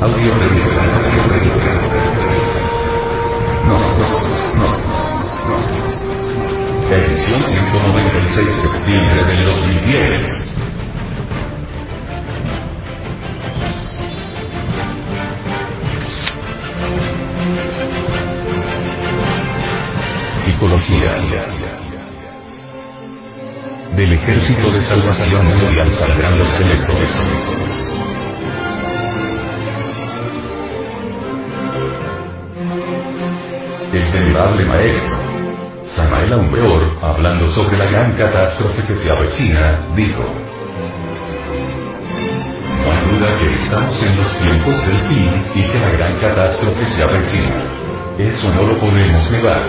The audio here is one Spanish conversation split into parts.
Audio revista. Audio revista. Nos, nos, nos, nos. Edición 196 de septiembre del 2010. Psicología. Del Ejército de Salvación Mundial saldrán los electores. Venerable maestro, Samael Aumbeor, hablando sobre la gran catástrofe que se avecina, dijo. No hay duda que estamos en los tiempos del fin, y que la gran catástrofe se avecina. Eso no lo podemos negar.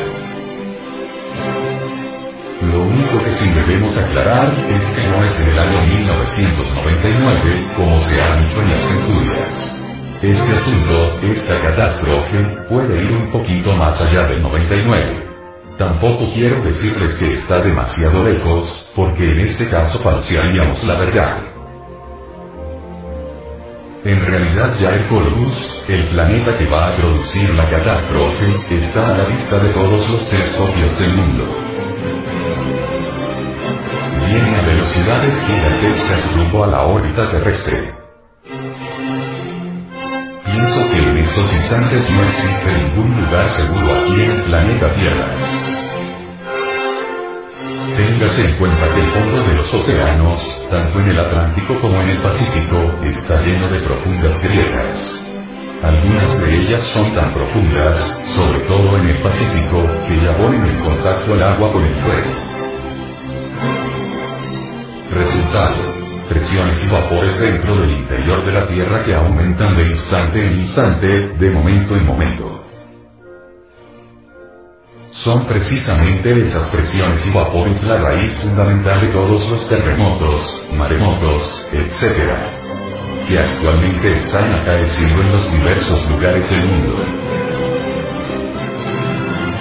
Lo único que sí debemos aclarar es que no es en el año 1999, como se ha dicho en las centurias. Este asunto, esta catástrofe, puede ir un poquito más allá del 99. Tampoco quiero decirles que está demasiado lejos, porque en este caso falsearíamos la verdad. En realidad ya el Corvus, el planeta que va a producir la catástrofe, está a la vista de todos los telescopios del mundo. Viene a velocidades gigantescas rumbo a la órbita terrestre. En estos instantes no existe ningún lugar seguro aquí en el planeta Tierra. Téngase en cuenta que el fondo de los océanos, tanto en el Atlántico como en el Pacífico, está lleno de profundas grietas. Algunas de ellas son tan profundas, sobre todo en el Pacífico, que ya ponen en contacto el agua con el fuego. Resultado. Presiones y vapores dentro del interior de la Tierra que aumentan de instante en instante, de momento en momento. Son precisamente esas presiones y vapores la raíz fundamental de todos los terremotos, maremotos, etc. que actualmente están acaeciendo en los diversos lugares del mundo.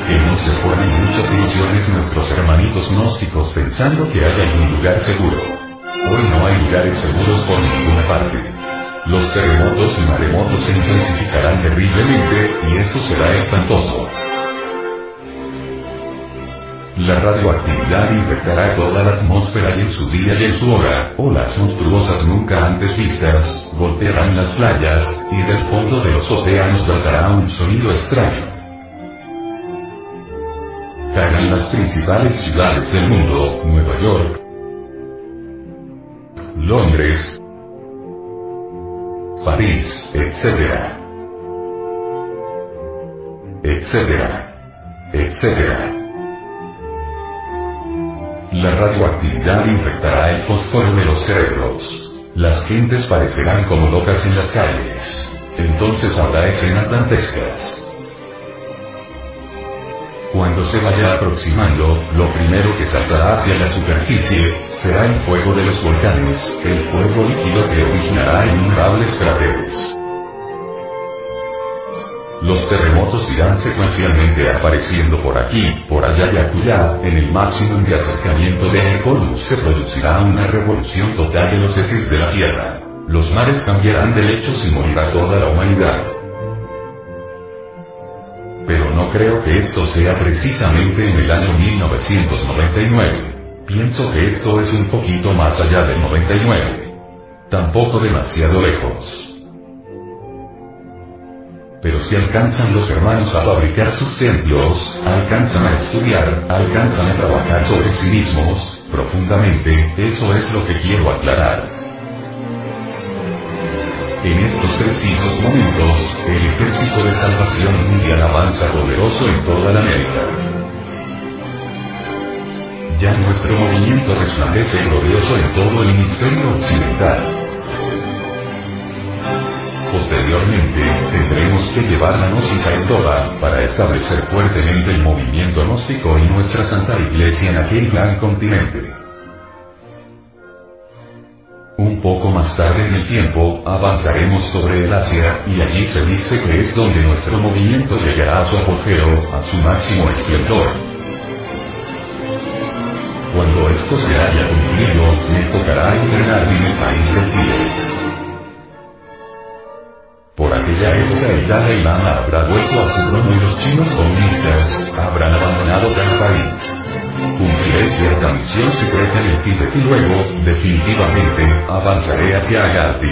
Que no se formen muchas ilusiones nuestros hermanitos gnósticos pensando que hay algún lugar seguro. Hoy no hay lugares seguros por ninguna parte. Los terremotos y maremotos se intensificarán terriblemente, y eso será espantoso. La radioactividad infectará toda la atmósfera y en su día y en su hora, olas monstruosas nunca antes vistas, golpearán las playas, y del fondo de los océanos brotará un sonido extraño. Caerán las principales ciudades del mundo, Nueva York, Londres, París, etc. etcétera, etcétera. La radioactividad infectará el fósforo de los cerebros. Las gentes parecerán como locas en las calles. Entonces habrá escenas dantescas. Cuando se vaya aproximando, lo primero que saltará hacia la superficie, será el fuego de los volcanes, el fuego líquido que originará innumerables cráteres. Los terremotos irán secuencialmente apareciendo por aquí, por allá y acullá, en el máximo de acercamiento de Ecolus se producirá una revolución total de los ejes de la Tierra. Los mares cambiarán de lechos y morirá toda la humanidad. No creo que esto sea precisamente en el año 1999. Pienso que esto es un poquito más allá del 99. Tampoco demasiado lejos. Pero si alcanzan los hermanos a fabricar sus templos, alcanzan a estudiar, alcanzan a trabajar sobre sí mismos, profundamente, eso es lo que quiero aclarar. En estos precisos momentos, el ejército de salvación mundial avanza poderoso en toda la América. Ya nuestro movimiento resplandece glorioso en todo el hemisferio occidental. Posteriormente, tendremos que llevar la gnosis a toda, para establecer fuertemente el movimiento gnóstico y nuestra Santa Iglesia en aquel gran continente. Tarde en el tiempo, avanzaremos sobre el Asia, y allí se dice que es donde nuestro movimiento llegará a su apogeo, a su máximo esplendor. Cuando esto se haya cumplido, me tocará entrenar en el país del Tíbet. Por aquella época el Dalai Lama habrá vuelto a su trono y los chinos comunistas habrán abandonado tal país. Secreta en el luego, definitivamente, avanzaré hacia Agati.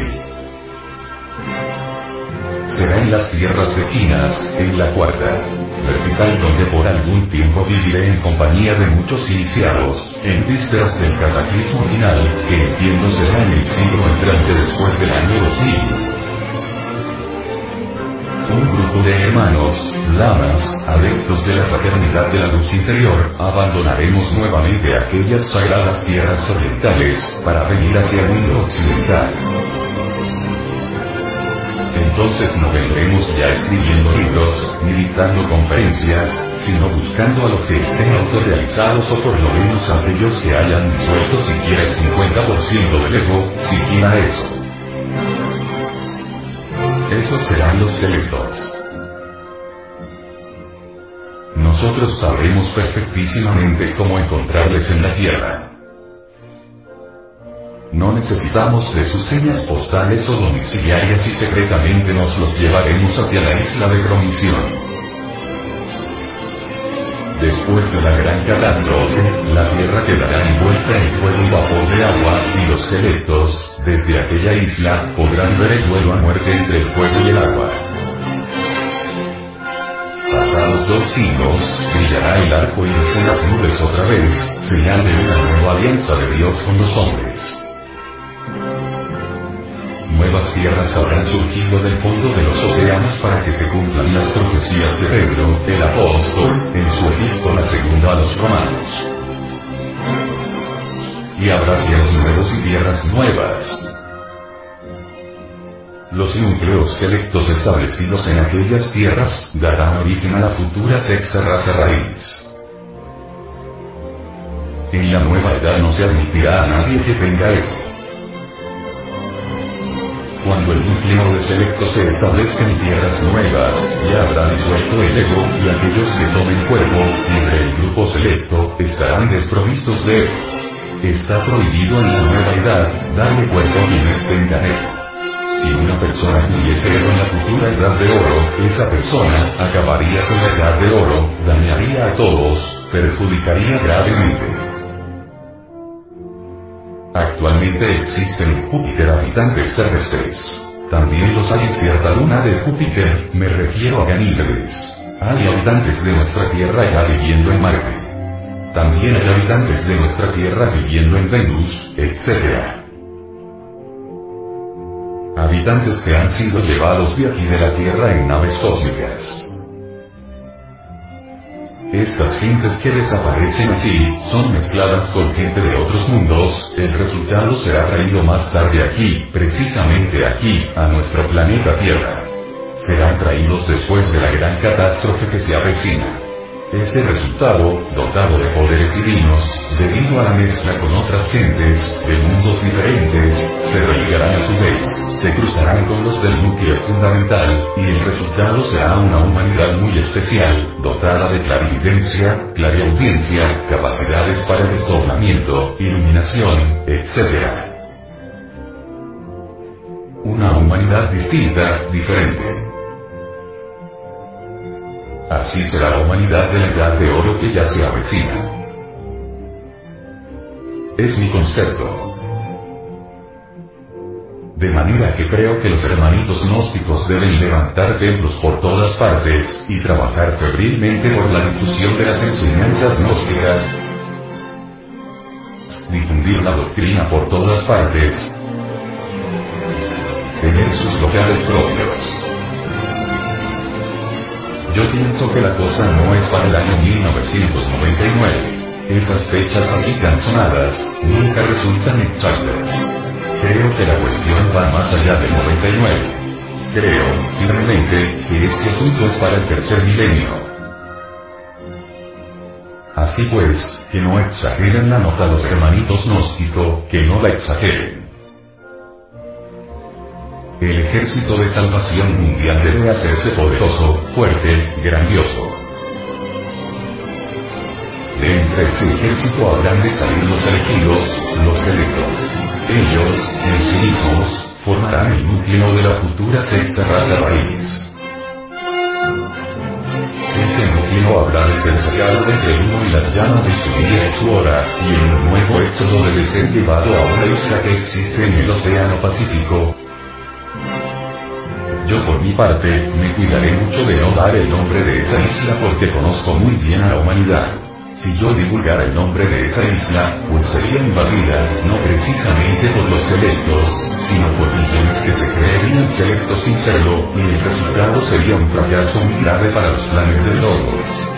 Será en las tierras vecinas, en la cuarta vertical donde por algún tiempo viviré en compañía de muchos iniciados, en vísperas del cataclismo final, que entiendo será en el siglo entrante después del año 2000. Un grupo de hermanos, lamas, adeptos de la fraternidad de la luz interior, abandonaremos nuevamente aquellas sagradas tierras orientales, para venir hacia el mundo occidental. Entonces no vendremos ya escribiendo libros, ni dictando conferencias, sino buscando a los que estén autorrealizados o por lo menos aquellos que hayan disuelto siquiera el 50% del ego, siquiera eso. Esos serán los selectos. Nosotros sabremos perfectísimamente cómo encontrarles en la tierra. No necesitamos de sus señas postales o domiciliarias y secretamente nos los llevaremos hacia la isla de promisión. Después de la gran catástrofe, la Tierra quedará envuelta en fuego y vapor de agua, y los selectos, desde aquella isla, podrán ver el duelo a muerte entre el fuego y el agua. Pasados dos siglos, brillará el arco en las nubes otra vez, señal de una nueva alianza de Dios con los hombres nuevas tierras habrán surgido del fondo de los océanos para que se cumplan las profecías de Pedro, el apóstol, en su epístola segunda a los romanos. Y habrá cielos nuevos y tierras nuevas. Los núcleos selectos establecidos en aquellas tierras darán origen a la futura sexta raza raíz. En la nueva edad no se admitirá a nadie que tenga ego el núcleo de selecto se establezca en tierras nuevas, ya habrá disuelto el ego, y aquellos que tomen cuerpo, entre el grupo selecto, estarán desprovistos de ego. Está prohibido en la nueva edad, darle cuerpo a quienes tengan ego. Si una persona tuviese ego en la futura edad de oro, esa persona acabaría con la edad de oro, dañaría a todos, perjudicaría gravemente. Actualmente existen en Júpiter habitantes terrestres. También los hay en cierta luna de Júpiter, me refiero a Ganímedes. Hay habitantes de nuestra Tierra ya viviendo en Marte. También hay habitantes de nuestra Tierra viviendo en Venus, etc. Habitantes que han sido llevados de aquí de la Tierra en naves cósmicas. Estas gentes que desaparecen así, son mezcladas con gente de otros mundos, el resultado será traído más tarde aquí, precisamente aquí, a nuestro planeta Tierra. Serán traídos después de la gran catástrofe que se avecina. Este resultado, dotado de poderes divinos, debido a la mezcla con otras gentes, de mundos diferentes, se religarán a su vez, se cruzarán con los del núcleo fundamental, y el resultado será una humanidad muy especial, dotada de clarividencia, clariaudiencia, capacidades para el desdoblamiento, iluminación, etc. Una humanidad distinta, diferente. Así será la humanidad de la edad de oro que ya se avecina. Es mi concepto. De manera que creo que los hermanitos gnósticos deben levantar templos por todas partes, y trabajar febrilmente por la difusión de las enseñanzas gnósticas, difundir la doctrina por todas partes, tener sus locales propios. Yo pienso que la cosa no es para el año 1999. Esas fechas aquí tan sonadas, nunca resultan exactas. Creo que la cuestión va más allá del 99. Creo, firmemente, que este asunto es para el tercer milenio. Así pues, que no exageren la nota los hermanitos gnóstico, que no la exageren. El ejército de salvación mundial debe hacerse poderoso, fuerte, grandioso. Entre ese ejército habrán de salir los elegidos, los electos. Ellos, en sí mismos, formarán el núcleo de la futura sexta raza raíz. Ese núcleo habrá de ser sacado entre el y las llamas de su día y su hora, y en un nuevo éxodo debe ser llevado a una isla que existe en el Océano Pacífico, yo por mi parte, me cuidaré mucho de no dar el nombre de esa isla porque conozco muy bien a la humanidad. Si yo divulgara el nombre de esa isla, pues sería invadida, no precisamente por los selectos, sino por millones que se creerían selectos sin serlo, y el resultado sería un fracaso muy grave para los planes de todos.